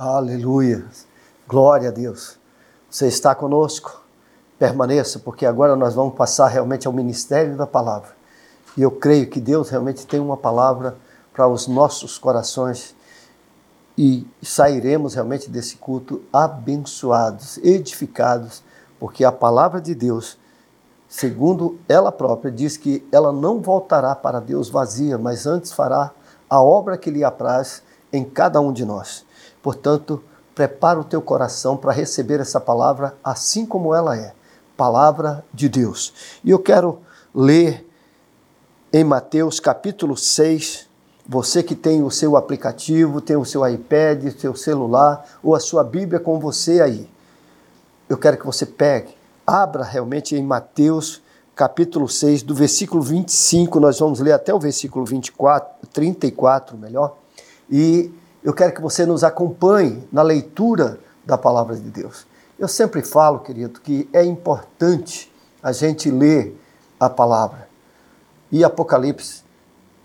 Aleluia. Glória a Deus. Você está conosco? Permaneça, porque agora nós vamos passar realmente ao ministério da palavra. E eu creio que Deus realmente tem uma palavra para os nossos corações e sairemos realmente desse culto abençoados, edificados, porque a palavra de Deus, segundo ela própria, diz que ela não voltará para Deus vazia, mas antes fará a obra que lhe apraz em cada um de nós. Portanto, prepara o teu coração para receber essa palavra assim como ela é, palavra de Deus. E eu quero ler em Mateus capítulo 6, você que tem o seu aplicativo, tem o seu iPad, o seu celular ou a sua Bíblia com você aí. Eu quero que você pegue, abra realmente em Mateus capítulo 6, do versículo 25, nós vamos ler até o versículo 24, 34, melhor. E eu quero que você nos acompanhe na leitura da palavra de Deus. Eu sempre falo, querido, que é importante a gente ler a palavra. E Apocalipse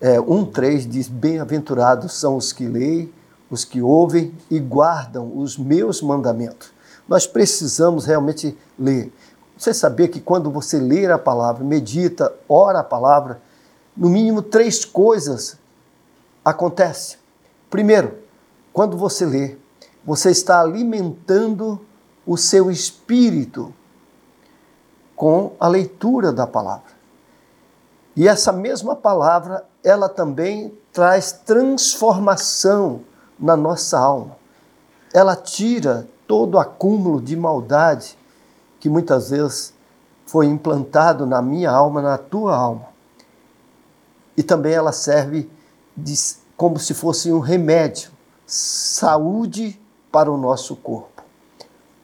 é, 1,3 diz: Bem-aventurados são os que leem, os que ouvem e guardam os meus mandamentos. Nós precisamos realmente ler. Você sabia que quando você lê a palavra, medita, ora a palavra, no mínimo três coisas acontecem. Primeiro, quando você lê, você está alimentando o seu espírito com a leitura da palavra. E essa mesma palavra, ela também traz transformação na nossa alma. Ela tira todo o acúmulo de maldade que muitas vezes foi implantado na minha alma, na tua alma. E também ela serve de como se fosse um remédio, saúde para o nosso corpo.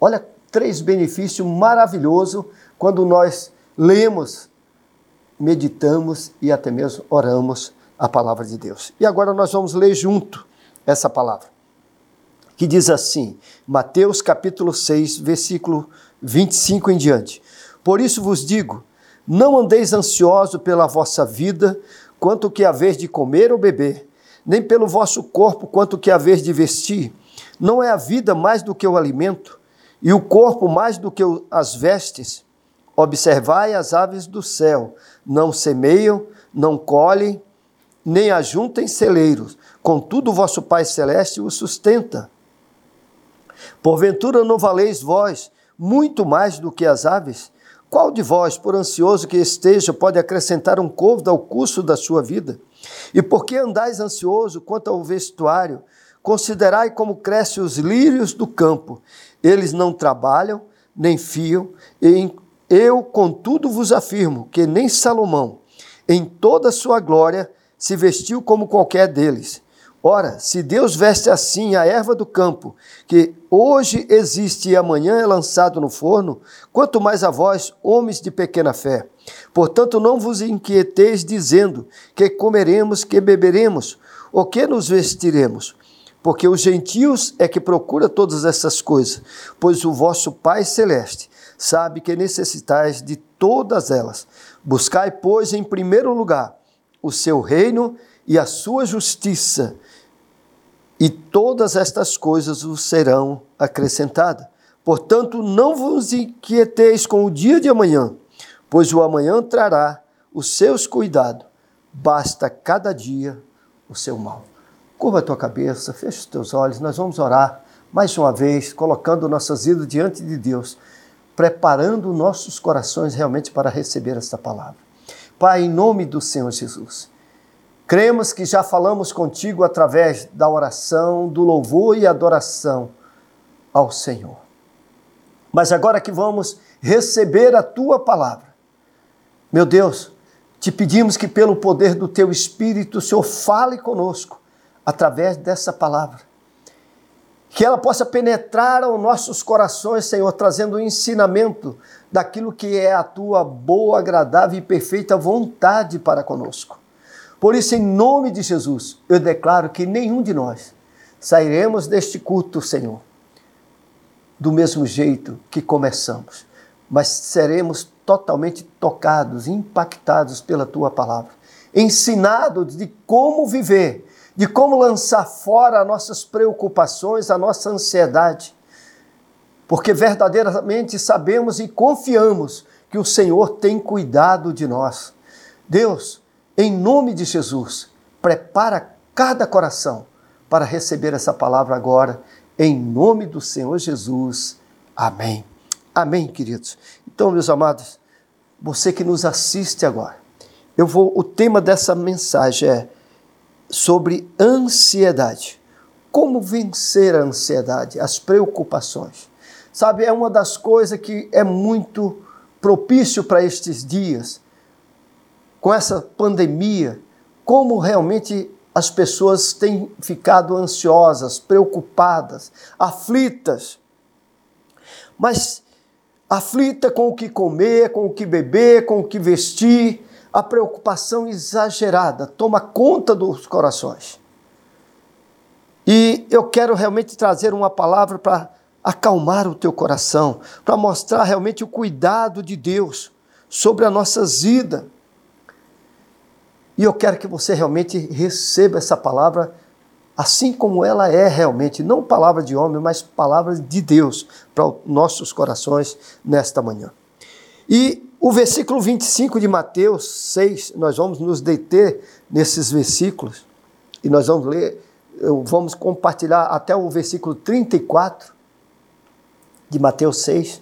Olha, três benefícios maravilhosos quando nós lemos, meditamos e até mesmo oramos a palavra de Deus. E agora nós vamos ler junto essa palavra, que diz assim, Mateus capítulo 6, versículo 25 em diante. Por isso vos digo, não andeis ansioso pela vossa vida, quanto que haver de comer ou beber, nem pelo vosso corpo quanto que haver de vestir. Não é a vida mais do que o alimento, e o corpo mais do que as vestes? Observai as aves do céu, não semeiam, não colhem, nem ajuntem celeiros, contudo o vosso Pai Celeste os sustenta. Porventura não valeis vós muito mais do que as aves? Qual de vós, por ansioso que esteja, pode acrescentar um côvado ao curso da sua vida? E por que andais ansioso quanto ao vestuário? Considerai como crescem os lírios do campo. Eles não trabalham, nem fiam, e eu, contudo, vos afirmo que nem Salomão, em toda a sua glória, se vestiu como qualquer deles. Ora, se Deus veste assim a erva do campo, que hoje existe e amanhã é lançado no forno, quanto mais a vós, homens de pequena fé. Portanto, não vos inquieteis dizendo que comeremos, que beberemos, ou que nos vestiremos, porque os gentios é que procura todas essas coisas, pois o vosso Pai celeste sabe que necessitais de todas elas. Buscai, pois, em primeiro lugar o seu reino e a sua justiça, e todas estas coisas vos serão acrescentadas. Portanto, não vos inquieteis com o dia de amanhã, pois o amanhã trará os seus cuidados, basta cada dia o seu mal. Curva a tua cabeça, fecha os teus olhos, nós vamos orar mais uma vez, colocando nossas vidas diante de Deus, preparando nossos corações realmente para receber esta palavra. Pai, em nome do Senhor Jesus, Cremos que já falamos contigo através da oração, do louvor e adoração ao Senhor. Mas agora que vamos receber a tua palavra, meu Deus, te pedimos que pelo poder do teu Espírito, o Senhor fale conosco através dessa palavra. Que ela possa penetrar aos nossos corações, Senhor, trazendo o ensinamento daquilo que é a tua boa, agradável e perfeita vontade para conosco. Por isso, em nome de Jesus, eu declaro que nenhum de nós sairemos deste culto, Senhor, do mesmo jeito que começamos, mas seremos totalmente tocados, impactados pela tua palavra, ensinados de como viver de como lançar fora as nossas preocupações, a nossa ansiedade. Porque verdadeiramente sabemos e confiamos que o Senhor tem cuidado de nós. Deus, em nome de Jesus, prepara cada coração para receber essa palavra agora, em nome do Senhor Jesus. Amém. Amém, queridos. Então, meus amados, você que nos assiste agora, eu vou o tema dessa mensagem é sobre ansiedade. Como vencer a ansiedade, as preocupações. Sabe, é uma das coisas que é muito propício para estes dias, com essa pandemia, como realmente as pessoas têm ficado ansiosas, preocupadas, aflitas. Mas aflita com o que comer, com o que beber, com o que vestir, a preocupação exagerada toma conta dos corações. E eu quero realmente trazer uma palavra para acalmar o teu coração, para mostrar realmente o cuidado de Deus sobre a nossa vida. E eu quero que você realmente receba essa palavra assim como ela é realmente, não palavra de homem, mas palavra de Deus para os nossos corações nesta manhã. E o versículo 25 de Mateus 6, nós vamos nos deter nesses versículos e nós vamos ler, vamos compartilhar até o versículo 34 de Mateus 6.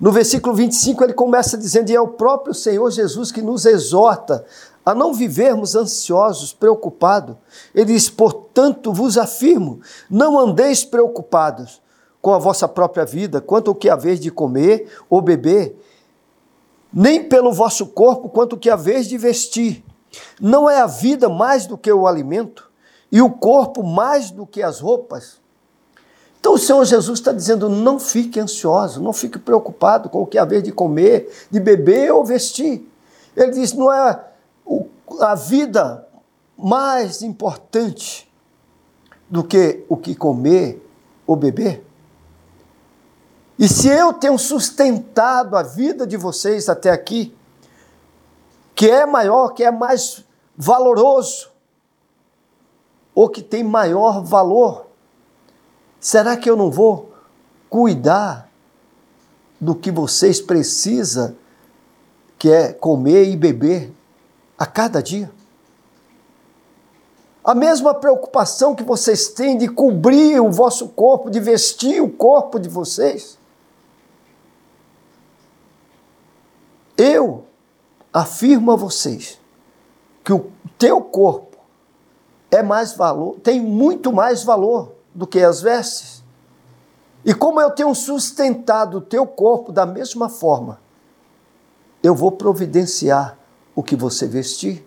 No versículo 25 ele começa dizendo: E é o próprio Senhor Jesus que nos exorta a não vivermos ansiosos, preocupados. Ele diz: Portanto vos afirmo, não andeis preocupados com a vossa própria vida, quanto ao que haver de comer ou beber nem pelo vosso corpo quanto que a vez de vestir. Não é a vida mais do que o alimento, e o corpo mais do que as roupas? Então o Senhor Jesus está dizendo: não fique ansioso, não fique preocupado com o que haver de comer, de beber ou vestir. Ele diz: não é a vida mais importante do que o que comer ou beber? E se eu tenho sustentado a vida de vocês até aqui, que é maior, que é mais valoroso, ou que tem maior valor, será que eu não vou cuidar do que vocês precisam, que é comer e beber a cada dia? A mesma preocupação que vocês têm de cobrir o vosso corpo, de vestir o corpo de vocês, Eu afirmo a vocês que o teu corpo é mais valor, tem muito mais valor do que as vestes. E como eu tenho sustentado o teu corpo da mesma forma, eu vou providenciar o que você vestir.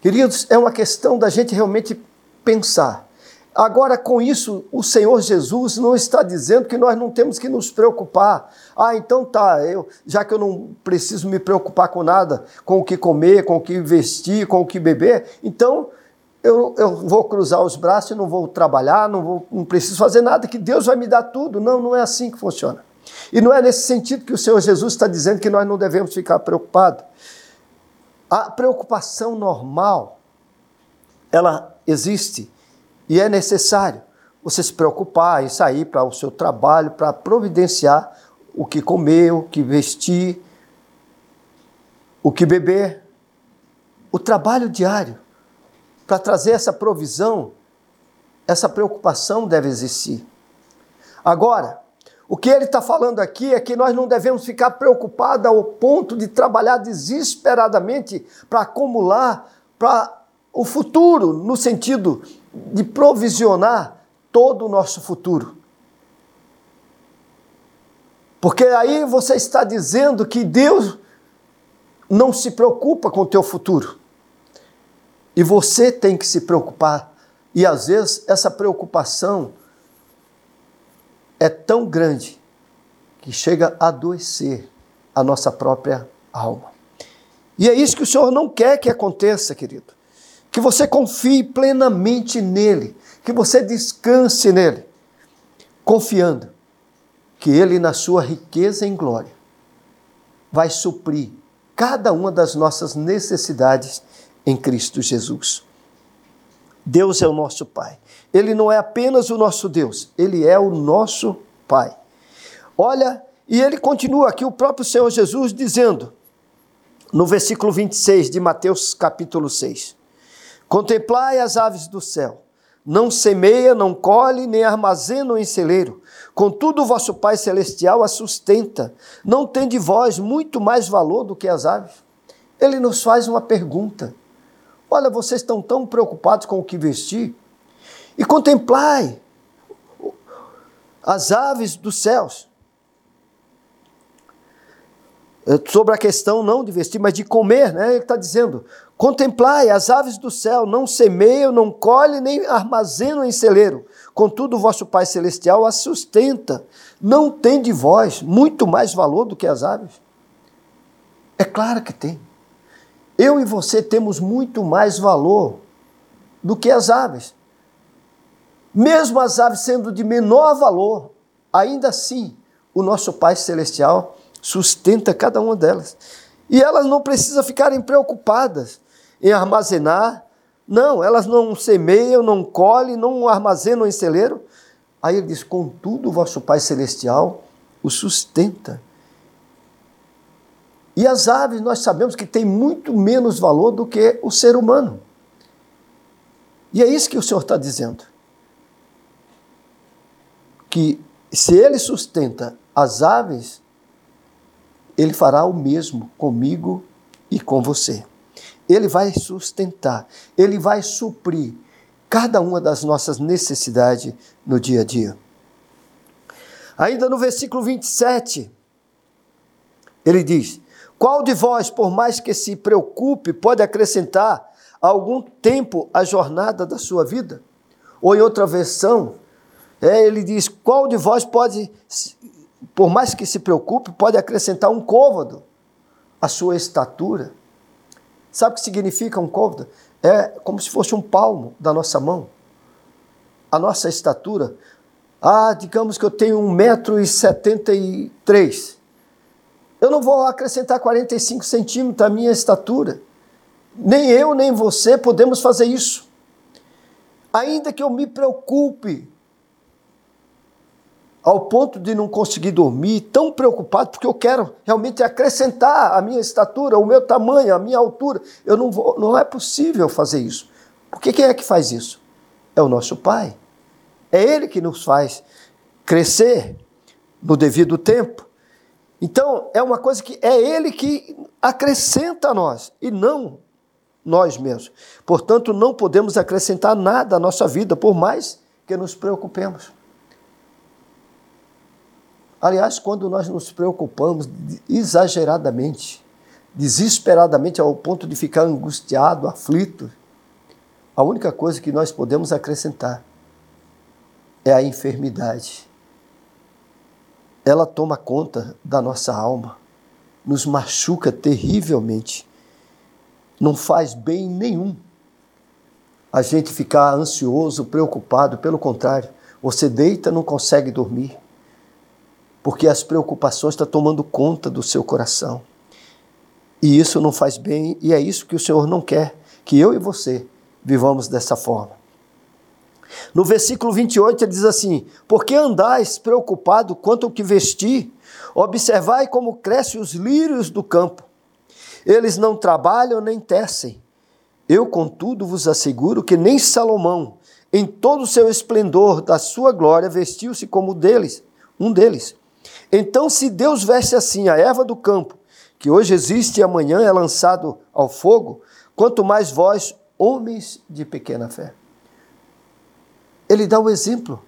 Queridos, é uma questão da gente realmente pensar Agora, com isso, o Senhor Jesus não está dizendo que nós não temos que nos preocupar. Ah, então tá, eu, já que eu não preciso me preocupar com nada, com o que comer, com o que vestir, com o que beber, então eu, eu vou cruzar os braços não vou trabalhar, não, vou, não preciso fazer nada, que Deus vai me dar tudo. Não, não é assim que funciona. E não é nesse sentido que o Senhor Jesus está dizendo que nós não devemos ficar preocupados. A preocupação normal, ela existe e é necessário você se preocupar e sair para o seu trabalho, para providenciar o que comer, o que vestir, o que beber. O trabalho diário para trazer essa provisão, essa preocupação deve existir. Agora, o que ele está falando aqui é que nós não devemos ficar preocupados ao ponto de trabalhar desesperadamente para acumular para o futuro, no sentido de provisionar todo o nosso futuro. Porque aí você está dizendo que Deus não se preocupa com o teu futuro. E você tem que se preocupar. E às vezes essa preocupação é tão grande que chega a adoecer a nossa própria alma. E é isso que o Senhor não quer que aconteça, querido que você confie plenamente nele, que você descanse nele, confiando que ele, na sua riqueza em glória, vai suprir cada uma das nossas necessidades em Cristo Jesus. Deus é o nosso Pai. Ele não é apenas o nosso Deus, ele é o nosso Pai. Olha, e ele continua aqui, o próprio Senhor Jesus dizendo, no versículo 26 de Mateus capítulo 6: Contemplai as aves do céu, não semeia, não colhe, nem armazena em celeiro, contudo o vosso Pai Celestial a sustenta. Não tem de vós muito mais valor do que as aves? Ele nos faz uma pergunta. Olha, vocês estão tão preocupados com o que vestir? E contemplai as aves dos céus. É, sobre a questão não de vestir, mas de comer, né? Ele está dizendo: contemplai as aves do céu, não semeiam, não colhem, nem armazenam em celeiro. Contudo, o vosso Pai Celestial as sustenta. Não tem de vós muito mais valor do que as aves? É claro que tem. Eu e você temos muito mais valor do que as aves. Mesmo as aves sendo de menor valor, ainda assim o nosso Pai Celestial sustenta cada uma delas. E elas não precisam ficarem preocupadas em armazenar. Não, elas não semeiam, não colhem, não armazenam em celeiro. Aí ele diz: Contudo, o vosso Pai Celestial o sustenta. E as aves nós sabemos que têm muito menos valor do que o ser humano. E é isso que o Senhor está dizendo. Que se ele sustenta as aves, ele fará o mesmo comigo e com você. Ele vai sustentar, ele vai suprir cada uma das nossas necessidades no dia a dia. Ainda no versículo 27, ele diz: qual de vós, por mais que se preocupe, pode acrescentar algum tempo à jornada da sua vida? Ou em outra versão, é, ele diz: qual de vós pode, por mais que se preocupe, pode acrescentar um côvado à sua estatura? Sabe o que significa um côvado? É como se fosse um palmo da nossa mão. A nossa estatura. Ah, digamos que eu tenho 1,73m. Eu não vou acrescentar 45 centímetros à minha estatura. Nem eu, nem você podemos fazer isso. Ainda que eu me preocupe ao ponto de não conseguir dormir, tão preocupado, porque eu quero realmente acrescentar a minha estatura, o meu tamanho, a minha altura. Eu não vou, não é possível fazer isso. Porque quem é que faz isso? É o nosso Pai. É Ele que nos faz crescer no devido tempo. Então, é uma coisa que é Ele que acrescenta a nós e não nós mesmos. Portanto, não podemos acrescentar nada à nossa vida, por mais que nos preocupemos. Aliás, quando nós nos preocupamos exageradamente, desesperadamente ao ponto de ficar angustiado, aflito, a única coisa que nós podemos acrescentar é a enfermidade ela toma conta da nossa alma, nos machuca terrivelmente, não faz bem nenhum a gente ficar ansioso, preocupado, pelo contrário, você deita, não consegue dormir, porque as preocupações estão tomando conta do seu coração. E isso não faz bem, e é isso que o Senhor não quer, que eu e você vivamos dessa forma. No versículo 28 ele diz assim: Porque andais preocupado quanto ao que vestir? Observai como crescem os lírios do campo. Eles não trabalham nem tecem. Eu, contudo, vos asseguro que nem Salomão, em todo o seu esplendor da sua glória, vestiu-se como deles, um deles. Então, se Deus veste assim a erva do campo, que hoje existe e amanhã é lançado ao fogo, quanto mais vós, homens de pequena fé ele dá o um exemplo.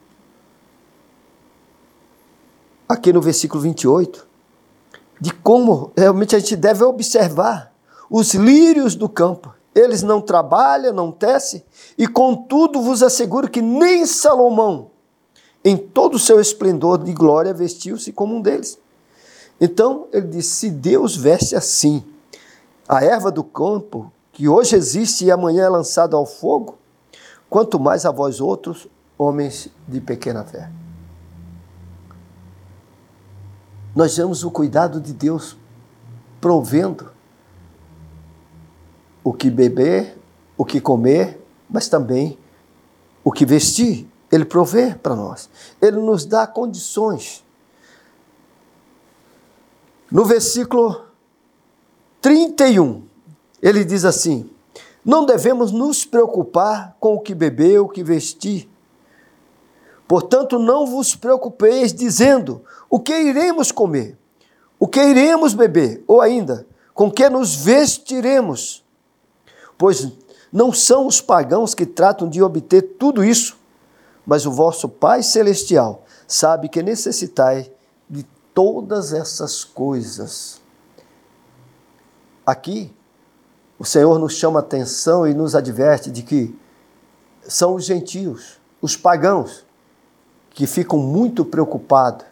Aqui no versículo 28, de como realmente a gente deve observar os lírios do campo. Eles não trabalham, não tecem, e contudo vos asseguro que nem Salomão, em todo o seu esplendor de glória, vestiu-se como um deles. Então, ele diz: se Deus veste assim a erva do campo, que hoje existe e amanhã é lançada ao fogo, quanto mais a vós outros, homens de pequena fé. Nós vemos o cuidado de Deus provendo o que beber, o que comer, mas também o que vestir. Ele provê para nós. Ele nos dá condições. No versículo 31, ele diz assim: Não devemos nos preocupar com o que beber, o que vestir. Portanto, não vos preocupeis dizendo: o que iremos comer, o que iremos beber, ou ainda, com que nos vestiremos. Pois não são os pagãos que tratam de obter tudo isso, mas o vosso Pai Celestial sabe que necessitai de todas essas coisas. Aqui, o Senhor nos chama atenção e nos adverte de que são os gentios, os pagãos, que ficam muito preocupados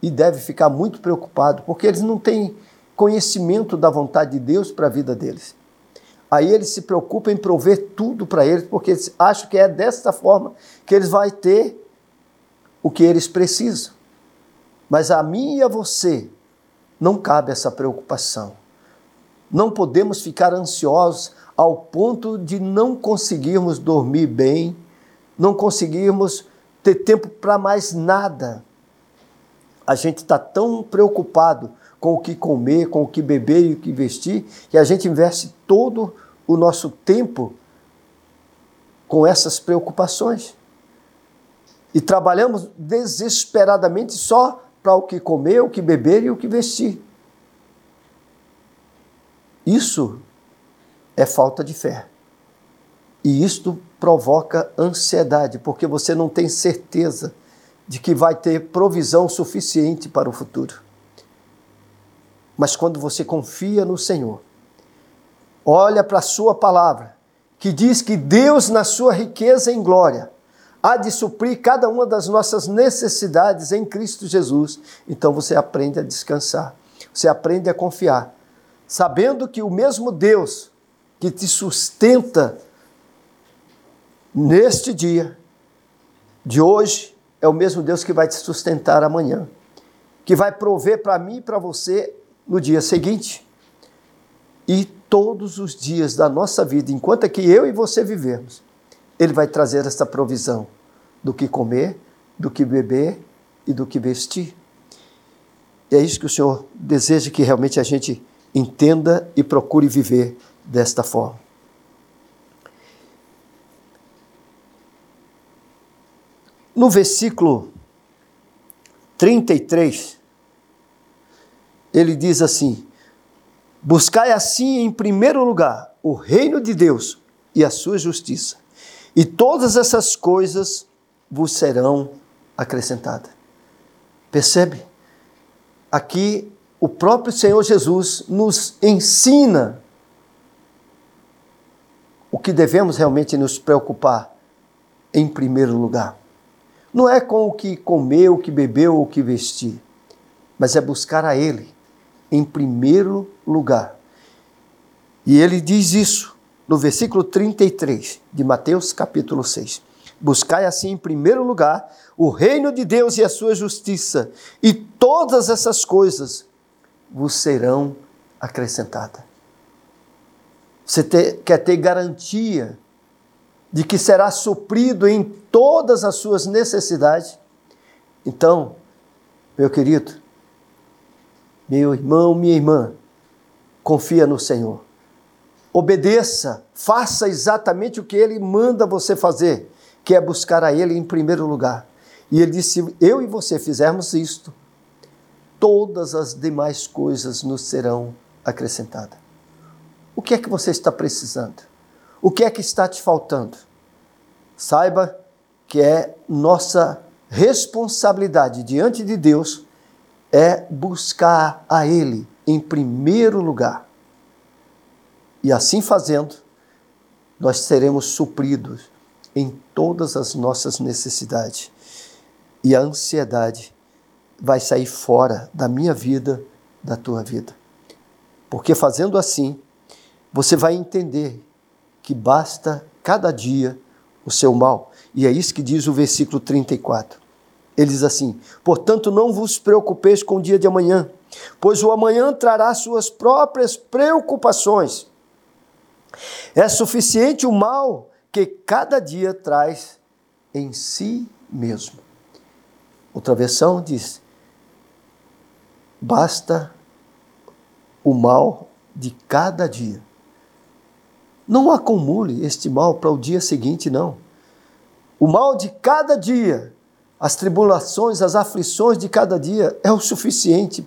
e devem ficar muito preocupados, porque eles não têm conhecimento da vontade de Deus para a vida deles. Aí eles se preocupam em prover tudo para eles, porque eles acham que é desta forma que eles vão ter o que eles precisam. Mas a mim e a você não cabe essa preocupação. Não podemos ficar ansiosos ao ponto de não conseguirmos dormir bem, não conseguirmos ter tempo para mais nada. A gente está tão preocupado com o que comer, com o que beber e o que vestir, que a gente investe todo o nosso tempo com essas preocupações. E trabalhamos desesperadamente só para o que comer, o que beber e o que vestir. Isso é falta de fé. E isto provoca ansiedade, porque você não tem certeza de que vai ter provisão suficiente para o futuro. Mas quando você confia no Senhor, olha para a Sua palavra, que diz que Deus, na Sua riqueza em glória, há de suprir cada uma das nossas necessidades em Cristo Jesus, então você aprende a descansar, você aprende a confiar, sabendo que o mesmo Deus que te sustenta neste dia, de hoje, é o mesmo Deus que vai te sustentar amanhã, que vai prover para mim e para você no dia seguinte. E todos os dias da nossa vida, enquanto é que eu e você vivemos, Ele vai trazer essa provisão do que comer, do que beber e do que vestir. E é isso que o Senhor deseja que realmente a gente entenda e procure viver desta forma. No versículo 33, ele diz assim: Buscai assim em primeiro lugar o reino de Deus e a sua justiça, e todas essas coisas vos serão acrescentadas. Percebe? Aqui o próprio Senhor Jesus nos ensina o que devemos realmente nos preocupar em primeiro lugar. Não é com o que comeu, o que bebeu o que vestir, mas é buscar a Ele em primeiro lugar. E ele diz isso no versículo 33 de Mateus capítulo 6. Buscai assim em primeiro lugar o reino de Deus e a sua justiça, e todas essas coisas vos serão acrescentadas. Você ter, quer ter garantia de que será suprido em todas as suas necessidades. Então, meu querido, meu irmão, minha irmã, confia no Senhor. Obedeça, faça exatamente o que ele manda você fazer, que é buscar a ele em primeiro lugar. E ele disse: se eu e você fizermos isto, todas as demais coisas nos serão acrescentadas. O que é que você está precisando? O que é que está te faltando? Saiba que é nossa responsabilidade diante de Deus é buscar a Ele em primeiro lugar. E assim fazendo, nós seremos supridos em todas as nossas necessidades. E a ansiedade vai sair fora da minha vida, da tua vida. Porque fazendo assim, você vai entender que basta cada dia o seu mal. E é isso que diz o versículo 34. Ele diz assim: Portanto, não vos preocupeis com o dia de amanhã, pois o amanhã trará suas próprias preocupações. É suficiente o mal que cada dia traz em si mesmo. Outra versão diz: basta o mal de cada dia. Não acumule este mal para o dia seguinte, não. O mal de cada dia, as tribulações, as aflições de cada dia é o suficiente.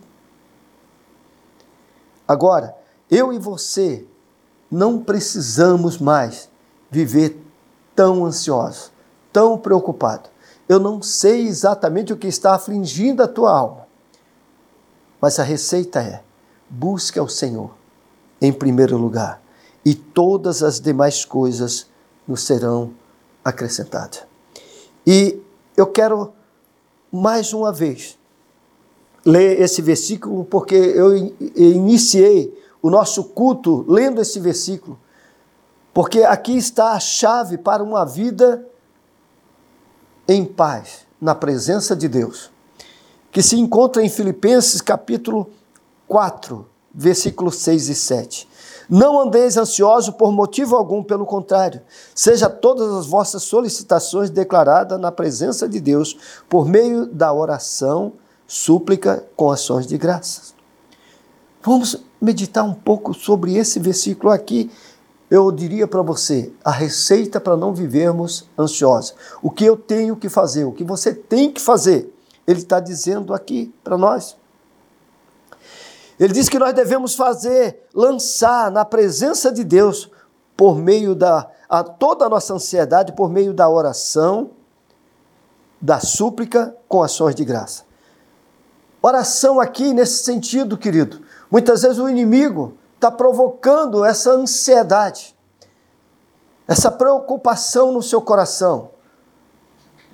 Agora, eu e você não precisamos mais viver tão ansiosos, tão preocupados. Eu não sei exatamente o que está afligindo a tua alma, mas a receita é: busque ao Senhor em primeiro lugar, e todas as demais coisas nos serão acrescentadas. E eu quero mais uma vez ler esse versículo porque eu iniciei o nosso culto lendo esse versículo, porque aqui está a chave para uma vida em paz, na presença de Deus, que se encontra em Filipenses capítulo 4, versículos 6 e 7. Não andeis ansiosos por motivo algum, pelo contrário, seja todas as vossas solicitações declaradas na presença de Deus por meio da oração, súplica com ações de graças. Vamos meditar um pouco sobre esse versículo aqui. Eu diria para você a receita para não vivermos ansiosos. O que eu tenho que fazer, o que você tem que fazer. Ele está dizendo aqui para nós. Ele diz que nós devemos fazer, lançar na presença de Deus, por meio da a toda a nossa ansiedade, por meio da oração, da súplica com ações de graça. Oração aqui nesse sentido, querido. Muitas vezes o inimigo está provocando essa ansiedade, essa preocupação no seu coração.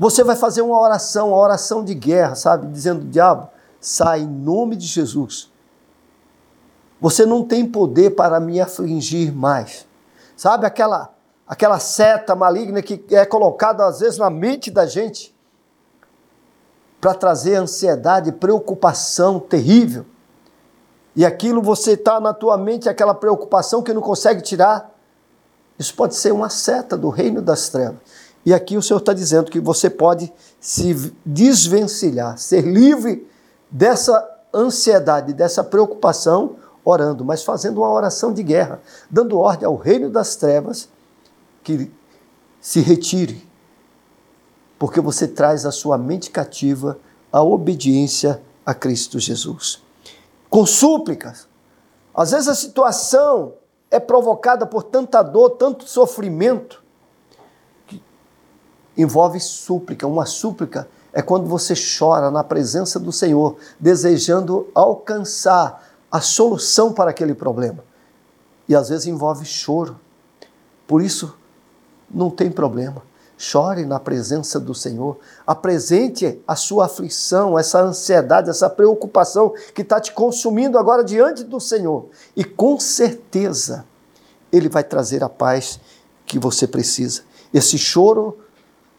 Você vai fazer uma oração, uma oração de guerra, sabe? Dizendo, diabo, sai em nome de Jesus você não tem poder para me afligir mais. Sabe aquela aquela seta maligna que é colocada às vezes na mente da gente para trazer ansiedade, preocupação terrível. E aquilo você está na tua mente, aquela preocupação que não consegue tirar. Isso pode ser uma seta do reino das trevas. E aqui o Senhor está dizendo que você pode se desvencilhar, ser livre dessa ansiedade, dessa preocupação, orando, mas fazendo uma oração de guerra, dando ordem ao reino das trevas que se retire, porque você traz a sua mente cativa à obediência a Cristo Jesus. Com súplicas. Às vezes a situação é provocada por tanta dor, tanto sofrimento, envolve súplica. Uma súplica é quando você chora na presença do Senhor, desejando alcançar a solução para aquele problema. E às vezes envolve choro. Por isso, não tem problema. Chore na presença do Senhor. Apresente a sua aflição, essa ansiedade, essa preocupação que está te consumindo agora diante do Senhor. E com certeza, Ele vai trazer a paz que você precisa. Esse choro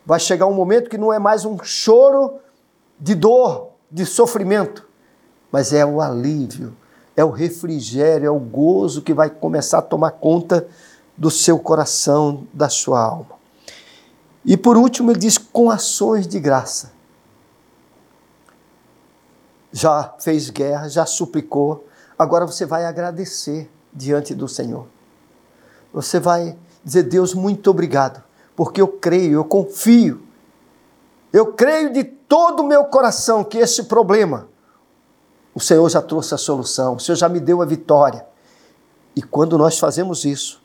vai chegar um momento que não é mais um choro de dor, de sofrimento, mas é o alívio é o refrigério, é o gozo que vai começar a tomar conta do seu coração, da sua alma. E por último, ele diz com ações de graça. Já fez guerra, já suplicou, agora você vai agradecer diante do Senhor. Você vai dizer, Deus, muito obrigado, porque eu creio, eu confio. Eu creio de todo o meu coração que esse problema o Senhor já trouxe a solução, o Senhor já me deu a vitória. E quando nós fazemos isso,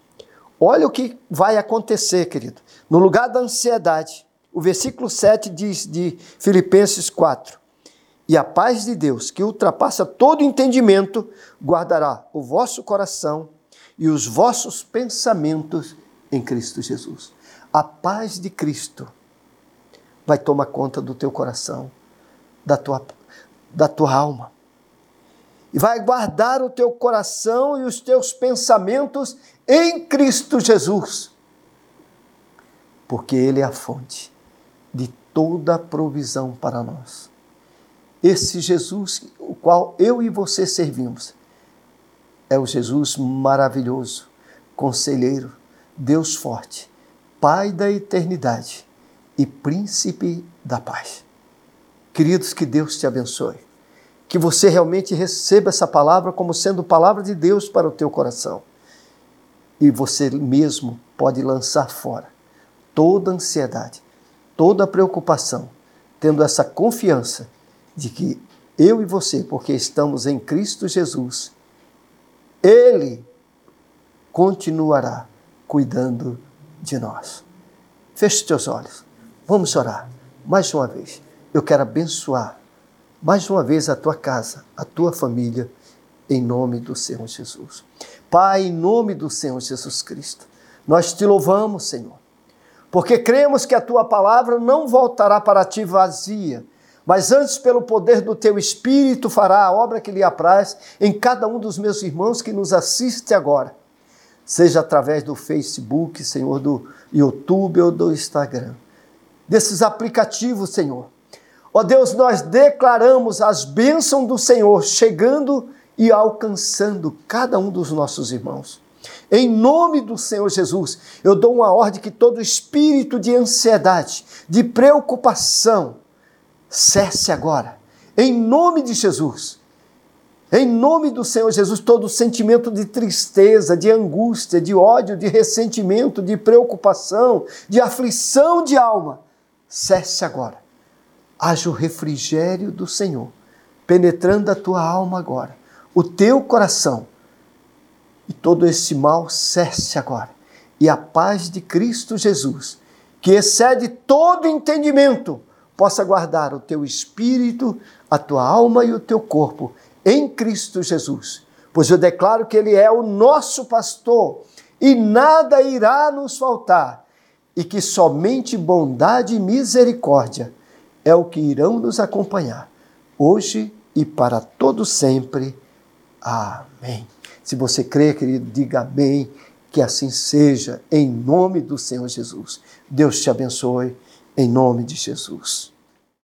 olha o que vai acontecer, querido. No lugar da ansiedade, o versículo 7 diz de Filipenses 4: E a paz de Deus, que ultrapassa todo entendimento, guardará o vosso coração e os vossos pensamentos em Cristo Jesus. A paz de Cristo vai tomar conta do teu coração, da tua, da tua alma e vai guardar o teu coração e os teus pensamentos em Cristo Jesus, porque Ele é a fonte de toda a provisão para nós. Esse Jesus, o qual eu e você servimos, é o Jesus maravilhoso, Conselheiro, Deus forte, Pai da eternidade e Príncipe da paz. Queridos, que Deus te abençoe. Que você realmente receba essa palavra como sendo palavra de Deus para o teu coração. E você mesmo pode lançar fora toda ansiedade, toda preocupação, tendo essa confiança de que eu e você, porque estamos em Cristo Jesus, Ele continuará cuidando de nós. Feche teus olhos. Vamos orar mais uma vez. Eu quero abençoar mais uma vez a tua casa, a tua família, em nome do Senhor Jesus. Pai, em nome do Senhor Jesus Cristo, nós te louvamos, Senhor, porque cremos que a tua palavra não voltará para ti vazia, mas antes, pelo poder do teu Espírito, fará a obra que lhe apraz em cada um dos meus irmãos que nos assiste agora, seja através do Facebook, Senhor, do YouTube ou do Instagram, desses aplicativos, Senhor Ó Deus, nós declaramos as bênçãos do Senhor chegando e alcançando cada um dos nossos irmãos. Em nome do Senhor Jesus, eu dou uma ordem que todo espírito de ansiedade, de preocupação, cesse agora. Em nome de Jesus. Em nome do Senhor Jesus, todo sentimento de tristeza, de angústia, de ódio, de ressentimento, de preocupação, de aflição de alma, cesse agora haja o refrigério do Senhor penetrando a tua alma agora, o teu coração, e todo esse mal cesse agora. E a paz de Cristo Jesus, que excede todo entendimento, possa guardar o teu espírito, a tua alma e o teu corpo em Cristo Jesus. Pois eu declaro que Ele é o nosso pastor e nada irá nos faltar, e que somente bondade e misericórdia é o que irão nos acompanhar hoje e para todo sempre. Amém. Se você crê, querido, diga amém, que assim seja, em nome do Senhor Jesus. Deus te abençoe, em nome de Jesus.